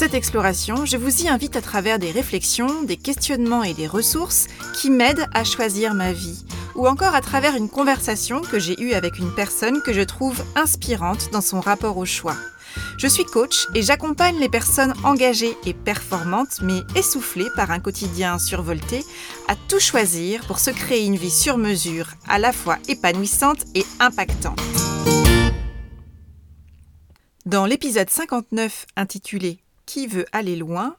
Cette exploration, je vous y invite à travers des réflexions, des questionnements et des ressources qui m'aident à choisir ma vie, ou encore à travers une conversation que j'ai eue avec une personne que je trouve inspirante dans son rapport au choix. Je suis coach et j'accompagne les personnes engagées et performantes, mais essoufflées par un quotidien survolté, à tout choisir pour se créer une vie sur mesure, à la fois épanouissante et impactante. Dans l'épisode 59 intitulé qui veut aller loin,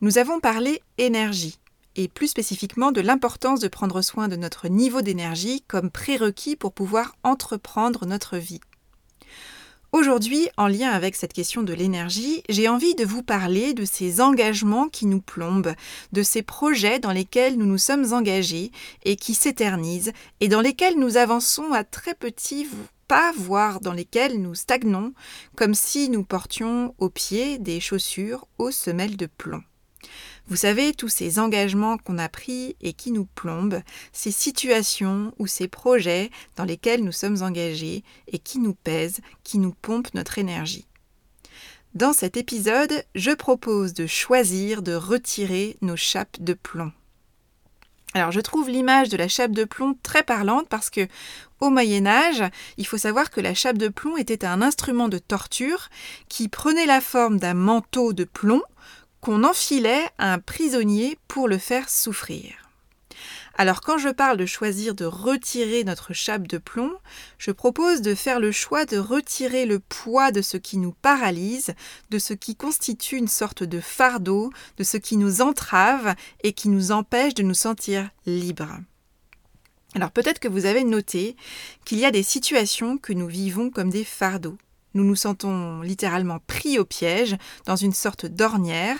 nous avons parlé énergie, et plus spécifiquement de l'importance de prendre soin de notre niveau d'énergie comme prérequis pour pouvoir entreprendre notre vie. Aujourd'hui, en lien avec cette question de l'énergie, j'ai envie de vous parler de ces engagements qui nous plombent, de ces projets dans lesquels nous nous sommes engagés et qui s'éternisent, et dans lesquels nous avançons à très petit pas, voire dans lesquels nous stagnons, comme si nous portions aux pieds des chaussures aux semelles de plomb. Vous savez, tous ces engagements qu'on a pris et qui nous plombent, ces situations ou ces projets dans lesquels nous sommes engagés et qui nous pèsent, qui nous pompent notre énergie. Dans cet épisode, je propose de choisir de retirer nos chapes de plomb. Alors je trouve l'image de la chape de plomb très parlante parce que au Moyen Âge, il faut savoir que la chape de plomb était un instrument de torture qui prenait la forme d'un manteau de plomb qu'on enfilait à un prisonnier pour le faire souffrir. Alors quand je parle de choisir de retirer notre chape de plomb, je propose de faire le choix de retirer le poids de ce qui nous paralyse, de ce qui constitue une sorte de fardeau, de ce qui nous entrave et qui nous empêche de nous sentir libres. Alors peut-être que vous avez noté qu'il y a des situations que nous vivons comme des fardeaux. Nous nous sentons littéralement pris au piège, dans une sorte d'ornière.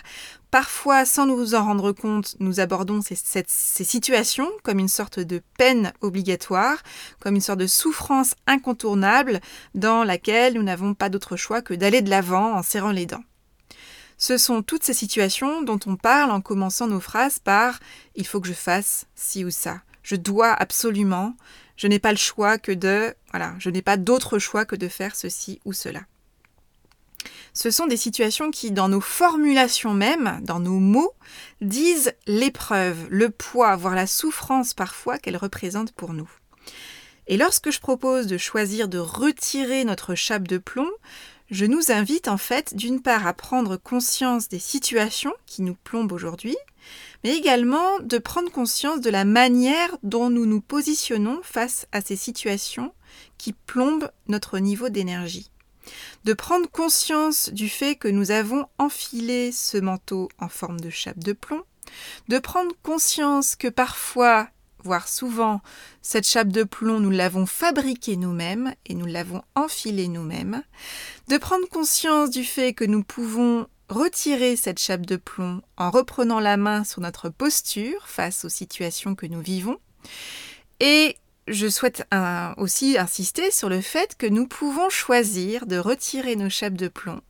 Parfois, sans nous en rendre compte, nous abordons ces, situations comme une sorte de peine obligatoire, comme une sorte de souffrance incontournable dans laquelle nous n'avons pas d'autre choix que d'aller de l'avant en serrant les dents. Ce sont toutes ces situations dont on parle en commençant nos phrases par ⁇ il faut que je fasse ci ou ça ⁇ je dois absolument, je n'ai pas le choix que de, voilà, je n'ai pas d'autre choix que de faire ceci ou cela. Ce sont des situations qui, dans nos formulations même, dans nos mots, disent l'épreuve, le poids, voire la souffrance parfois qu'elles représentent pour nous. Et lorsque je propose de choisir de retirer notre chape de plomb, je nous invite en fait d'une part à prendre conscience des situations qui nous plombent aujourd'hui, mais également de prendre conscience de la manière dont nous nous positionnons face à ces situations qui plombent notre niveau d'énergie. De prendre conscience du fait que nous avons enfilé ce manteau en forme de chape de plomb, de prendre conscience que parfois voire souvent, cette chape de plomb, nous l'avons fabriquée nous-mêmes et nous l'avons enfilée nous-mêmes, de prendre conscience du fait que nous pouvons retirer cette chape de plomb en reprenant la main sur notre posture face aux situations que nous vivons. Et je souhaite aussi insister sur le fait que nous pouvons choisir de retirer nos chapes de plomb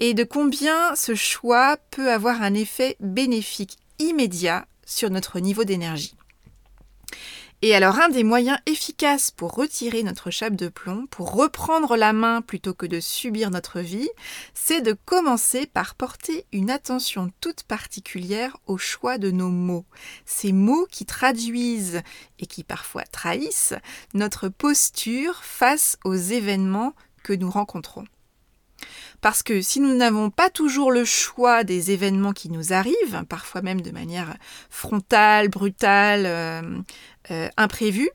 et de combien ce choix peut avoir un effet bénéfique immédiat sur notre niveau d'énergie. Et alors un des moyens efficaces pour retirer notre chape de plomb, pour reprendre la main plutôt que de subir notre vie, c'est de commencer par porter une attention toute particulière au choix de nos mots. Ces mots qui traduisent et qui parfois trahissent notre posture face aux événements que nous rencontrons. Parce que si nous n'avons pas toujours le choix des événements qui nous arrivent, parfois même de manière frontale, brutale, euh, euh, imprévue,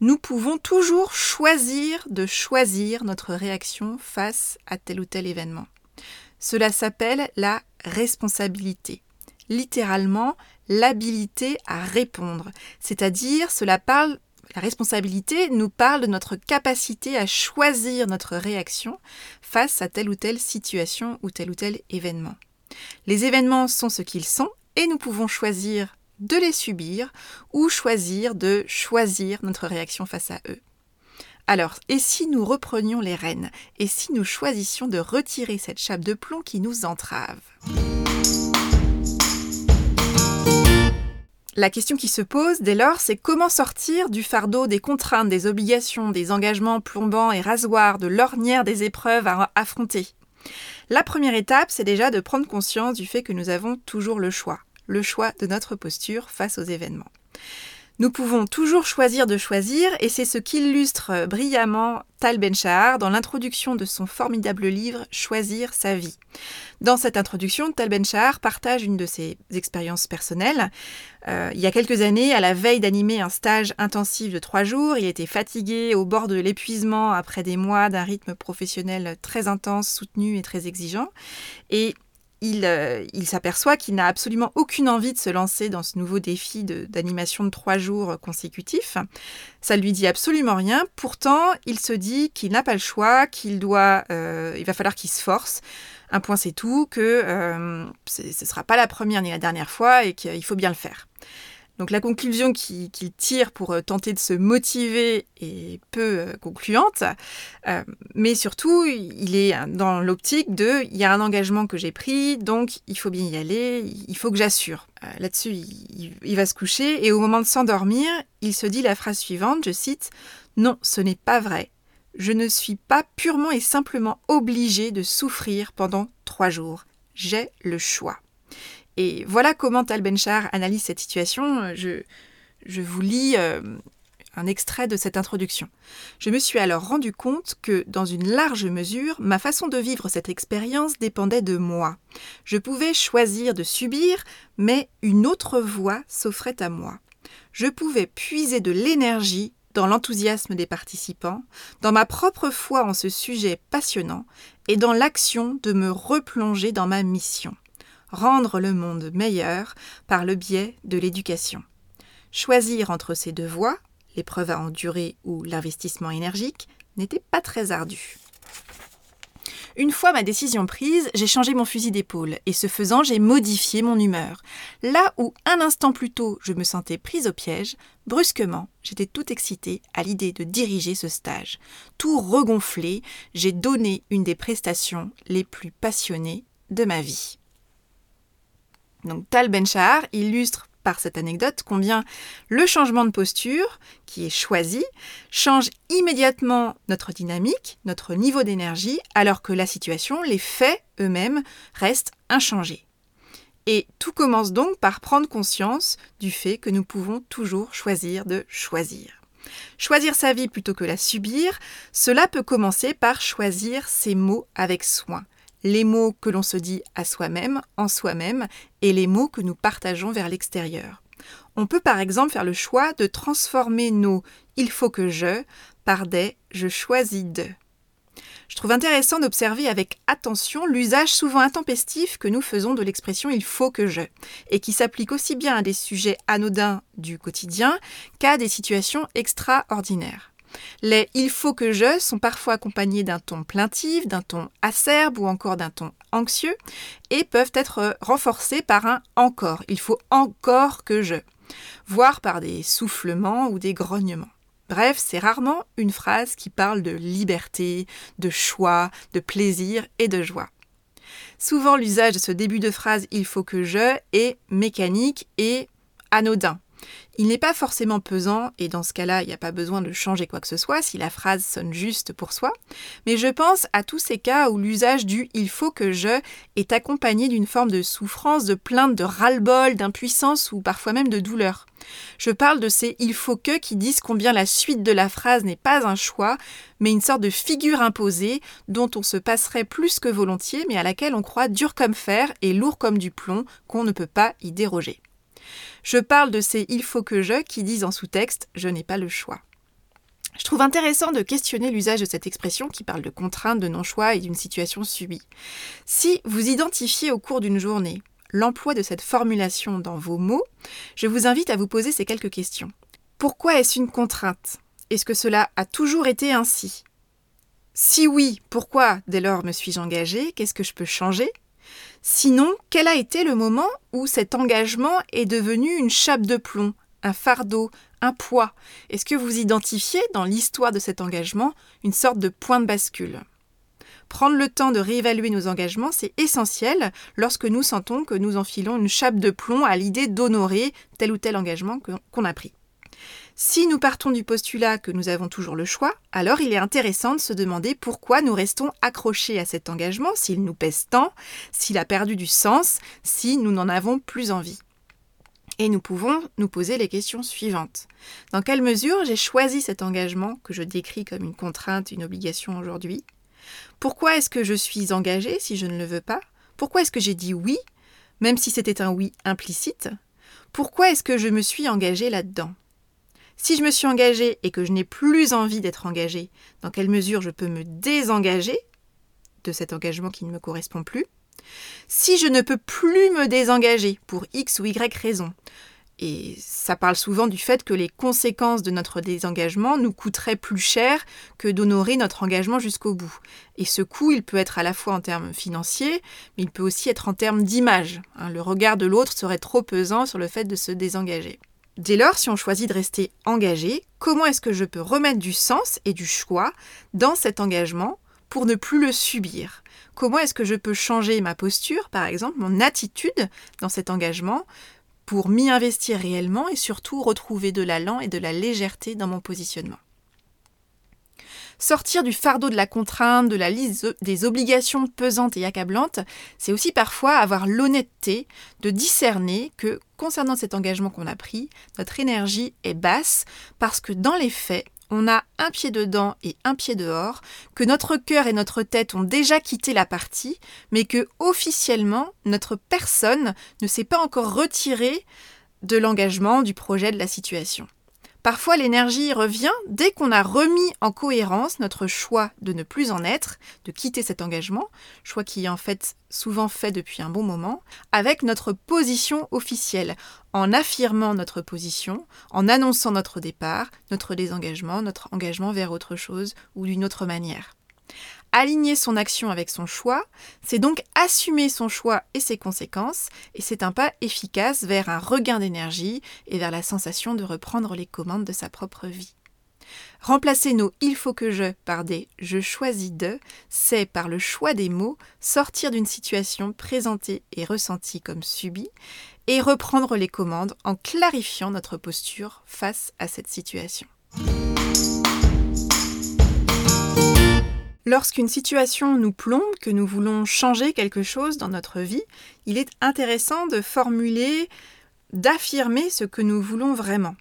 nous pouvons toujours choisir de choisir notre réaction face à tel ou tel événement. Cela s'appelle la responsabilité. Littéralement, l'habilité à répondre. C'est-à-dire, cela parle la responsabilité nous parle de notre capacité à choisir notre réaction face à telle ou telle situation ou tel ou tel événement. Les événements sont ce qu'ils sont et nous pouvons choisir de les subir ou choisir de choisir notre réaction face à eux. Alors, et si nous reprenions les rênes? Et si nous choisissions de retirer cette chape de plomb qui nous entrave? La question qui se pose dès lors, c'est comment sortir du fardeau des contraintes, des obligations, des engagements plombants et rasoirs, de l'ornière des épreuves à affronter? La première étape, c'est déjà de prendre conscience du fait que nous avons toujours le choix, le choix de notre posture face aux événements. Nous pouvons toujours choisir de choisir, et c'est ce qu'illustre brillamment Tal Ben-Shahar dans l'introduction de son formidable livre Choisir sa vie. Dans cette introduction, Tal Ben-Shahar partage une de ses expériences personnelles. Euh, il y a quelques années, à la veille d'animer un stage intensif de trois jours, il était fatigué, au bord de l'épuisement après des mois d'un rythme professionnel très intense, soutenu et très exigeant. Et euh, il, s'aperçoit qu'il n'a absolument aucune envie de se lancer dans ce nouveau défi d'animation de, trois jours consécutifs. Ça lui dit absolument rien. Pourtant, il se dit qu'il n'a pas le choix, qu'il doit, euh, il va falloir qu'il se force. Un point c'est tout, que euh, ce ne sera pas la première ni la dernière fois et qu'il faut bien le faire. Donc la conclusion qu'il tire pour euh, tenter de se motiver est peu euh, concluante, euh, mais surtout il est dans l'optique de il y a un engagement que j'ai pris, donc il faut bien y aller, il faut que j'assure. Là-dessus, il, va se coucher et au moment de s'endormir, il se dit la phrase suivante, je cite, Non, ce n'est pas vrai. Je ne suis pas purement et simplement obligé de souffrir pendant trois jours. J'ai le choix. Et voilà comment Tal Benchar analyse cette situation. Je, je vous lis euh, un extrait de cette introduction. Je me suis alors rendu compte que, dans une large mesure, ma façon de vivre cette expérience dépendait de moi. Je pouvais choisir de subir, mais une autre voie s'offrait à moi. Je pouvais puiser de l'énergie dans l'enthousiasme des participants, dans ma propre foi en ce sujet passionnant et dans l'action de me replonger dans ma mission rendre le monde meilleur par le biais de l'éducation. Choisir entre ces deux voies, l'épreuve à endurer ou l'investissement énergique, n'était pas très ardu. Une fois ma décision prise, j'ai changé mon fusil d'épaule et ce faisant, j'ai modifié mon humeur. Là où un instant plus tôt je me sentais prise au piège, brusquement, j'étais tout excitée à l'idée de diriger ce stage. Tout regonflé, j'ai donné une des prestations les plus passionnées de ma vie. Donc Tal Ben-Shahar illustre par cette anecdote combien le changement de posture, qui est choisi, change immédiatement notre dynamique, notre niveau d'énergie, alors que la situation, les faits eux-mêmes, restent inchangés. Et tout commence donc par prendre conscience du fait que nous pouvons toujours choisir de choisir. Choisir sa vie plutôt que la subir, cela peut commencer par choisir ses mots avec soin les mots que l'on se dit à soi-même, en soi-même, et les mots que nous partageons vers l'extérieur. On peut par exemple faire le choix de transformer nos il faut que je par des je choisis de. Je trouve intéressant d'observer avec attention l'usage souvent intempestif que nous faisons de l'expression il faut que je, et qui s'applique aussi bien à des sujets anodins du quotidien qu'à des situations extraordinaires. Les il faut que je sont parfois accompagnés d'un ton plaintif, d'un ton acerbe ou encore d'un ton anxieux et peuvent être renforcés par un encore. Il faut encore que je, voire par des soufflements ou des grognements. Bref, c'est rarement une phrase qui parle de liberté, de choix, de plaisir et de joie. Souvent, l'usage de ce début de phrase il faut que je est mécanique et anodin. Il n'est pas forcément pesant, et dans ce cas-là, il n'y a pas besoin de changer quoi que ce soit si la phrase sonne juste pour soi, mais je pense à tous ces cas où l'usage du il faut que je est accompagné d'une forme de souffrance, de plainte, de ras-le-bol, d'impuissance ou parfois même de douleur. Je parle de ces il faut que qui disent combien la suite de la phrase n'est pas un choix, mais une sorte de figure imposée dont on se passerait plus que volontiers, mais à laquelle on croit dur comme fer et lourd comme du plomb, qu'on ne peut pas y déroger. Je parle de ces il faut que je qui disent en sous-texte je n'ai pas le choix. Je trouve intéressant de questionner l'usage de cette expression qui parle de contraintes, de non-choix et d'une situation subie. Si vous identifiez au cours d'une journée l'emploi de cette formulation dans vos mots, je vous invite à vous poser ces quelques questions. Pourquoi est-ce une contrainte? Est-ce que cela a toujours été ainsi? Si oui, pourquoi dès lors me suis-je engagée? Qu'est-ce que je peux changer? Sinon, quel a été le moment où cet engagement est devenu une chape de plomb, un fardeau, un poids? Est-ce que vous identifiez dans l'histoire de cet engagement une sorte de point de bascule? Prendre le temps de réévaluer nos engagements, c'est essentiel lorsque nous sentons que nous enfilons une chape de plomb à l'idée d'honorer tel ou tel engagement qu'on a pris. Si nous partons du postulat que nous avons toujours le choix, alors il est intéressant de se demander pourquoi nous restons accrochés à cet engagement, s'il nous pèse tant, s'il a perdu du sens, si nous n'en avons plus envie. Et nous pouvons nous poser les questions suivantes. Dans quelle mesure j'ai choisi cet engagement que je décris comme une contrainte, une obligation aujourd'hui? Pourquoi est-ce que je suis engagée si je ne le veux pas? Pourquoi est-ce que j'ai dit oui, même si c'était un oui implicite? Pourquoi est-ce que je me suis engagée là-dedans? Si je me suis engagée et que je n'ai plus envie d'être engagée, dans quelle mesure je peux me désengager de cet engagement qui ne me correspond plus Si je ne peux plus me désengager pour X ou Y raison, et ça parle souvent du fait que les conséquences de notre désengagement nous coûteraient plus cher que d'honorer notre engagement jusqu'au bout. Et ce coût, il peut être à la fois en termes financiers, mais il peut aussi être en termes d'image. Hein. le regard de l'autre serait trop pesant sur le fait de se désengager. Dès lors, si on choisit de rester engagé, comment est-ce que je peux remettre du sens et du choix dans cet engagement pour ne plus le subir? Comment est-ce que je peux changer ma posture, par exemple, mon attitude dans cet engagement pour m'y investir réellement et surtout retrouver de l'allant et de la légèreté dans mon positionnement? Sortir du fardeau de la contrainte, de la liste des obligations pesantes et accablantes, c'est aussi parfois avoir l'honnêteté de discerner que, concernant cet engagement qu'on a pris, notre énergie est basse parce que dans les faits, on a un pied dedans et un pied dehors, que notre cœur et notre tête ont déjà quitté la partie, mais que officiellement notre personne ne s'est pas encore retirée de l'engagement, du projet, de la situation. Parfois, l'énergie revient dès qu'on a remis en cohérence notre choix de ne plus en être, de quitter cet engagement, choix qui est en fait souvent fait depuis un bon moment, avec notre position officielle, en affirmant notre position, en annonçant notre départ, notre désengagement, notre engagement vers autre chose ou d'une autre manière. Aligner son action avec son choix, c'est donc assumer son choix et ses conséquences, et c'est un pas efficace vers un regain d'énergie et vers la sensation de reprendre les commandes de sa propre vie. Remplacer nos il faut que je par des je choisis de, c'est par le choix des mots sortir d'une situation présentée et ressentie comme subie et reprendre les commandes en clarifiant notre posture face à cette situation. Lorsqu'une situation nous plombe, que nous voulons changer quelque chose dans notre vie, il est intéressant de formuler, d'affirmer ce que nous voulons vraiment,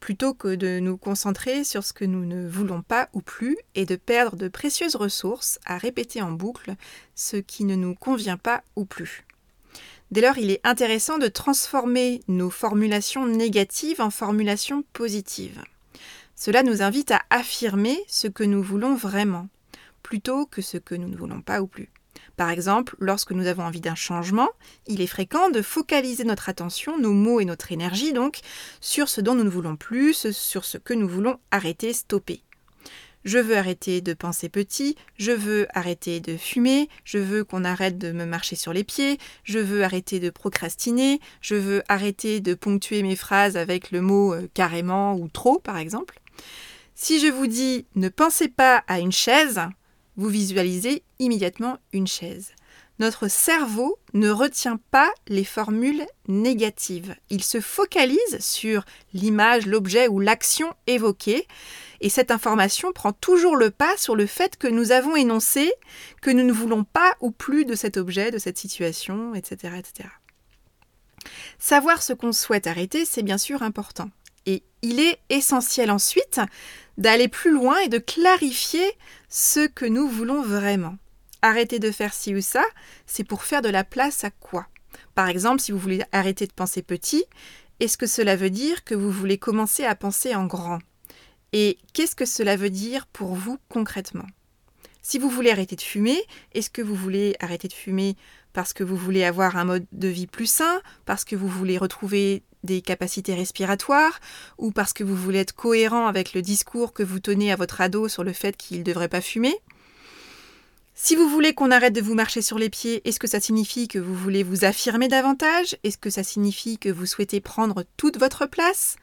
plutôt que de nous concentrer sur ce que nous ne voulons pas ou plus et de perdre de précieuses ressources à répéter en boucle ce qui ne nous convient pas ou plus. Dès lors, il est intéressant de transformer nos formulations négatives en formulations positives. Cela nous invite à affirmer ce que nous voulons vraiment plutôt que ce que nous ne voulons pas ou plus. Par exemple, lorsque nous avons envie d'un changement, il est fréquent de focaliser notre attention, nos mots et notre énergie donc, sur ce dont nous ne voulons plus, sur ce que nous voulons arrêter, stopper. Je veux arrêter de penser petit, je veux arrêter de fumer, je veux qu'on arrête de me marcher sur les pieds, je veux arrêter de procrastiner, je veux arrêter de ponctuer mes phrases avec le mot euh, carrément ou trop par exemple. Si je vous dis ne pensez pas à une chaise, vous visualisez immédiatement une chaise. Notre cerveau ne retient pas les formules négatives. Il se focalise sur l'image, l'objet ou l'action évoquée. Et cette information prend toujours le pas sur le fait que nous avons énoncé que nous ne voulons pas ou plus de cet objet, de cette situation, etc. etc. Savoir ce qu'on souhaite arrêter, c'est bien sûr important. Et il est essentiel ensuite d'aller plus loin et de clarifier ce que nous voulons vraiment. Arrêter de faire ci ou ça, c'est pour faire de la place à quoi? Par exemple, si vous voulez arrêter de penser petit, est-ce que cela veut dire que vous voulez commencer à penser en grand? Et qu'est-ce que cela veut dire pour vous concrètement? Si vous voulez arrêter de fumer, est-ce que vous voulez arrêter de fumer parce que vous voulez avoir un mode de vie plus sain, parce que vous voulez retrouver des capacités respiratoires, ou parce que vous voulez être cohérent avec le discours que vous tenez à votre ado sur le fait qu'il ne devrait pas fumer. Si vous voulez qu'on arrête de vous marcher sur les pieds, est-ce que ça signifie que vous voulez vous affirmer davantage? Est-ce que ça signifie que vous souhaitez prendre toute votre place?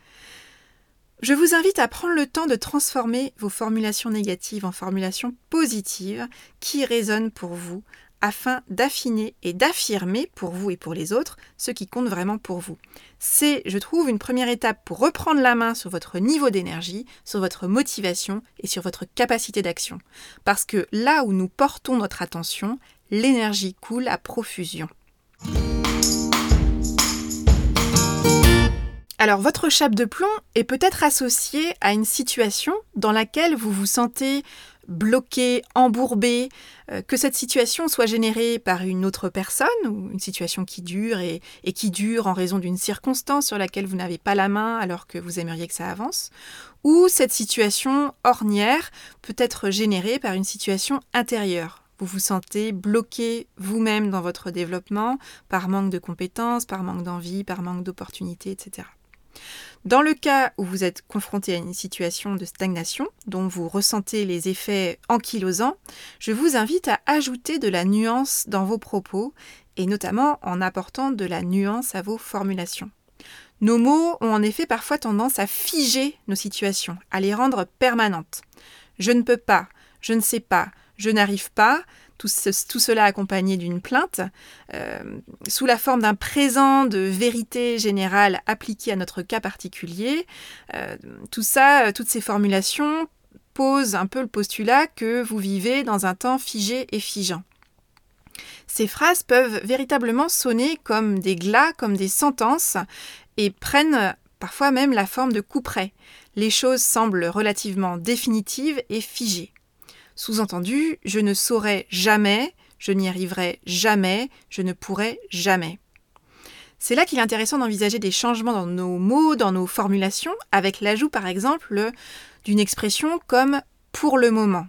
Je vous invite à prendre le temps de transformer vos formulations négatives en formulations positives qui résonnent pour vous afin d'affiner et d'affirmer pour vous et pour les autres ce qui compte vraiment pour vous. C'est, je trouve, une première étape pour reprendre la main sur votre niveau d'énergie, sur votre motivation et sur votre capacité d'action. Parce que là où nous portons notre attention, l'énergie coule à profusion. Alors votre chape de plomb est peut-être associée à une situation dans laquelle vous vous sentez bloqué, embourbé, euh, que cette situation soit générée par une autre personne ou une situation qui dure et, qui dure en raison d'une circonstance sur laquelle vous n'avez pas la main alors que vous aimeriez que ça avance, ou cette situation ornière peut être générée par une situation intérieure. Vous vous sentez bloqué vous-même dans votre développement par manque de compétences, par manque d'envie, par manque d'opportunités, etc. Dans le cas où vous êtes confronté à une situation de stagnation, dont vous ressentez les effets ankylosants, je vous invite à ajouter de la nuance dans vos propos, et notamment en apportant de la nuance à vos formulations. Nos mots ont en effet parfois tendance à figer nos situations, à les rendre permanentes. Je ne peux pas, je ne sais pas, je n'arrive pas, tout, cela accompagné d'une plainte, euh, sous la forme d'un présent de vérité générale appliqué à notre cas particulier. Euh, tout ça, euh, toutes ces formulations posent un peu le postulat que vous vivez dans un temps figé et figeant. Ces phrases peuvent véritablement sonner comme des glas, comme des sentences, et prennent parfois même la forme de coups près. Les choses semblent relativement définitives et figées. Sous-entendu, je ne saurais jamais, je n'y arriverai jamais, je ne pourrai jamais. C'est là qu'il est intéressant d'envisager des changements dans nos mots, dans nos formulations, avec l'ajout par exemple d'une expression comme pour le moment.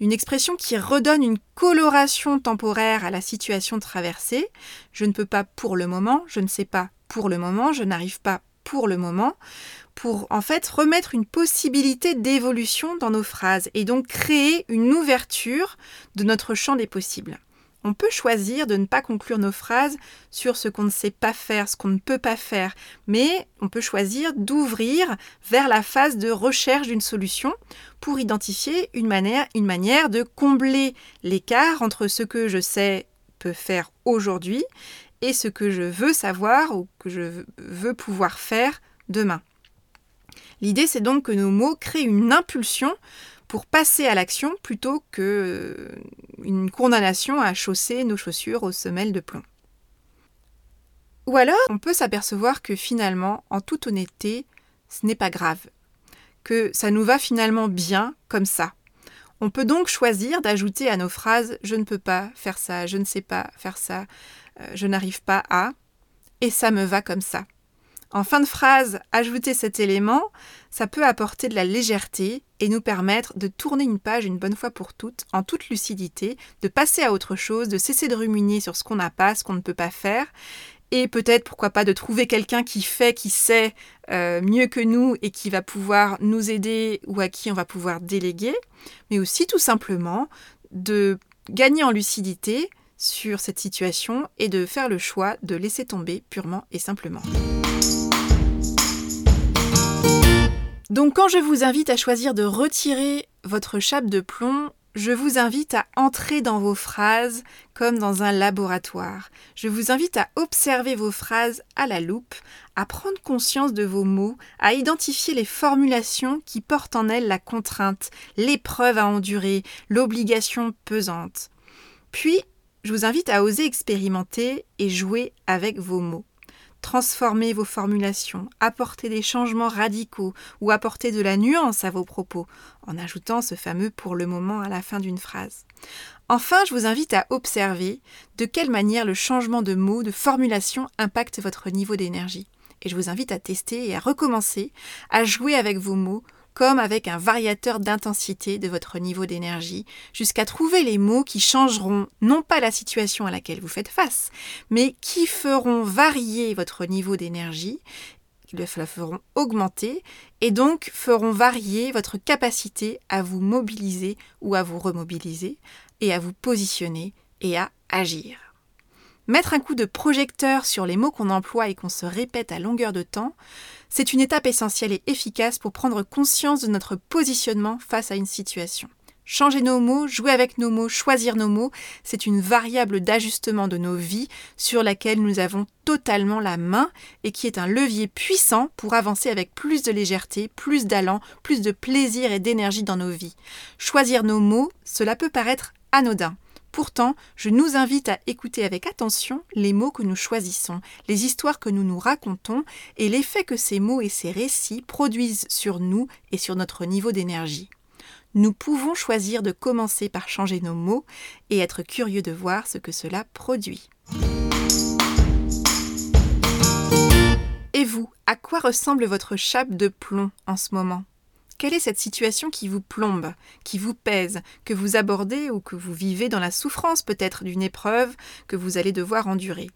Une expression qui redonne une coloration temporaire à la situation traversée. Je ne peux pas pour le moment, je ne sais pas pour le moment, je n'arrive pas pour le moment pour en fait remettre une possibilité d'évolution dans nos phrases et donc créer une ouverture de notre champ des possibles. On peut choisir de ne pas conclure nos phrases sur ce qu'on ne sait pas faire, ce qu'on ne peut pas faire, mais on peut choisir d'ouvrir vers la phase de recherche d'une solution pour identifier une manière, de combler l'écart entre ce que je sais peut faire aujourd'hui et ce que je veux savoir ou que je veux pouvoir faire demain. L'idée, c'est donc que nos mots créent une impulsion pour passer à l'action plutôt que euh, une condamnation à chausser nos chaussures aux semelles de plomb. Ou alors, on peut s'apercevoir que finalement, en toute honnêteté, ce n'est pas grave, que ça nous va finalement bien comme ça. On peut donc choisir d'ajouter à nos phrases je ne peux pas faire ça, je ne sais pas faire ça, je n'arrive pas à, et ça me va comme ça. En fin de phrase, ajouter cet élément, ça peut apporter de la légèreté et nous permettre de tourner une page une bonne fois pour toutes, en toute lucidité, de passer à autre chose, de cesser de ruminer sur ce qu'on n'a pas, ce qu'on ne peut pas faire, et peut-être, pourquoi pas, de trouver quelqu'un qui fait, qui sait euh, mieux que nous et qui va pouvoir nous aider ou à qui on va pouvoir déléguer, mais aussi tout simplement de gagner en lucidité sur cette situation et de faire le choix de laisser tomber purement et simplement. Donc quand je vous invite à choisir de retirer votre chape de plomb, je vous invite à entrer dans vos phrases comme dans un laboratoire. Je vous invite à observer vos phrases à la loupe, à prendre conscience de vos mots, à identifier les formulations qui portent en elles la contrainte, l'épreuve à endurer, l'obligation pesante. Puis, je vous invite à oser expérimenter et jouer avec vos mots transformer vos formulations, apporter des changements radicaux ou apporter de la nuance à vos propos, en ajoutant ce fameux pour le moment à la fin d'une phrase. Enfin, je vous invite à observer de quelle manière le changement de mots, de formulation impacte votre niveau d'énergie. Et je vous invite à tester et à recommencer à jouer avec vos mots comme avec un variateur d'intensité de votre niveau d'énergie, jusqu'à trouver les mots qui changeront non pas la situation à laquelle vous faites face, mais qui feront varier votre niveau d'énergie, qui la feront augmenter, et donc feront varier votre capacité à vous mobiliser ou à vous remobiliser, et à vous positionner et à agir. Mettre un coup de projecteur sur les mots qu'on emploie et qu'on se répète à longueur de temps, c'est une étape essentielle et efficace pour prendre conscience de notre positionnement face à une situation. Changer nos mots, jouer avec nos mots, choisir nos mots, c'est une variable d'ajustement de nos vies sur laquelle nous avons totalement la main et qui est un levier puissant pour avancer avec plus de légèreté, plus d'allant, plus de plaisir et d'énergie dans nos vies. Choisir nos mots, cela peut paraître anodin. Pourtant, je nous invite à écouter avec attention les mots que nous choisissons, les histoires que nous nous racontons et l'effet que ces mots et ces récits produisent sur nous et sur notre niveau d'énergie nous pouvons choisir de commencer par changer nos mots et être curieux de voir ce que cela produit. Et vous, à quoi ressemble votre chape de plomb en ce moment? Quelle est cette situation qui vous plombe, qui vous pèse, que vous abordez ou que vous vivez dans la souffrance peut-être d'une épreuve que vous allez devoir endurer?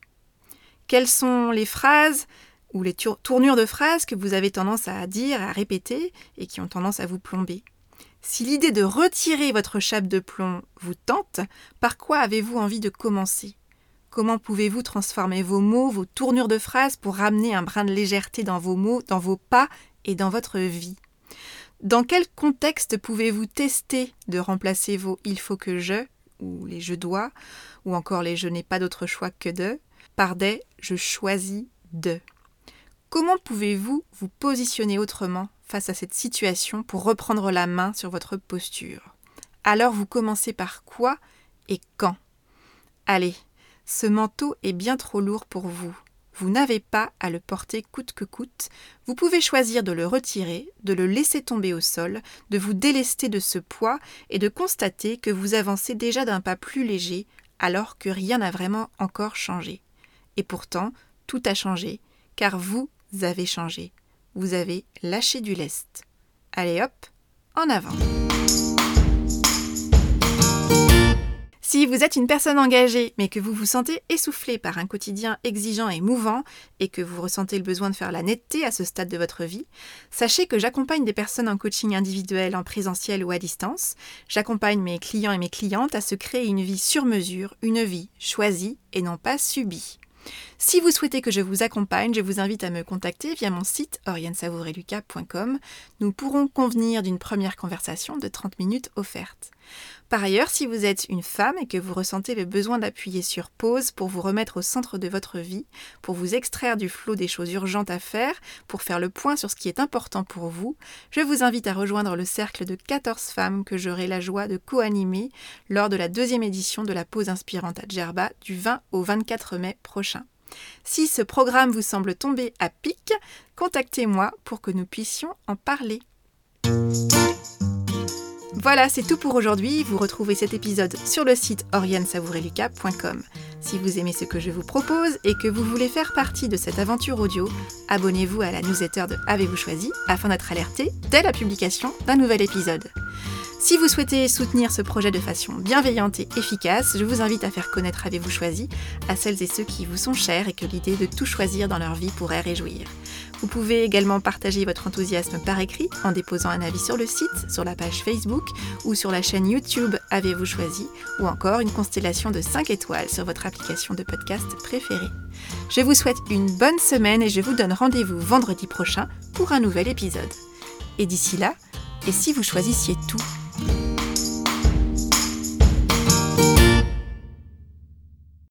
Quelles sont les phrases ou les tournures de phrases que vous avez tendance à dire, à répéter et qui ont tendance à vous plomber? Si l'idée de retirer votre chape de plomb vous tente, par quoi avez-vous envie de commencer? Comment pouvez-vous transformer vos mots, vos tournures de phrases pour ramener un brin de légèreté dans vos mots, dans vos pas et dans votre vie? Dans quel contexte pouvez-vous tester de remplacer vos il faut que je ou les je dois ou encore les je n'ai pas d'autre choix que de par des je choisis de Comment pouvez-vous vous positionner autrement face à cette situation pour reprendre la main sur votre posture? Alors vous commencez par quoi et quand? Allez, ce manteau est bien trop lourd pour vous. Vous n'avez pas à le porter coûte que coûte. Vous pouvez choisir de le retirer, de le laisser tomber au sol, de vous délester de ce poids et de constater que vous avancez déjà d'un pas plus léger alors que rien n'a vraiment encore changé. Et pourtant, tout a changé, car vous avez changé vous avez lâché du lest. Allez hop, en avant. Si vous êtes une personne engagée mais que vous vous sentez essoufflé par un quotidien exigeant et mouvant et que vous ressentez le besoin de faire la netteté à ce stade de votre vie, sachez que j'accompagne des personnes en coaching individuel, en présentiel ou à distance. J'accompagne mes clients et mes clientes à se créer une vie sur mesure, une vie choisie et non pas subie. Si vous souhaitez que je vous accompagne, je vous invite à me contacter via mon site oriensavoureluca.com. Nous pourrons convenir d'une première conversation de 30 minutes offerte. Par ailleurs, si vous êtes une femme et que vous ressentez le besoin d'appuyer sur pause pour vous remettre au centre de votre vie, pour vous extraire du flot des choses urgentes à faire, pour faire le point sur ce qui est important pour vous, je vous invite à rejoindre le cercle de 14 femmes que j'aurai la joie de co-animer lors de la deuxième édition de la pause inspirante à Djerba du 20 au 24 mai prochain. Si ce programme vous semble tomber à pic, contactez-moi pour que nous puissions en parler. Voilà, c'est tout pour aujourd'hui. Vous retrouvez cet épisode sur le site oriensavoureluca.com. Si vous aimez ce que je vous propose et que vous voulez faire partie de cette aventure audio, abonnez-vous à la newsletter de Avez-vous choisi afin d'être alerté dès la publication d'un nouvel épisode. Si vous souhaitez soutenir ce projet de façon bienveillante et efficace, je vous invite à faire connaître Avez-vous choisi à celles et ceux qui vous sont chers et que l'idée de tout choisir dans leur vie pourrait réjouir. Vous pouvez également partager votre enthousiasme par écrit en déposant un avis sur le site, sur la page Facebook ou sur la chaîne YouTube Avez-vous choisi ou encore une constellation de 5 étoiles sur votre application de podcast préférée. Je vous souhaite une bonne semaine et je vous donne rendez-vous vendredi prochain pour un nouvel épisode. Et d'ici là, et si vous choisissiez tout?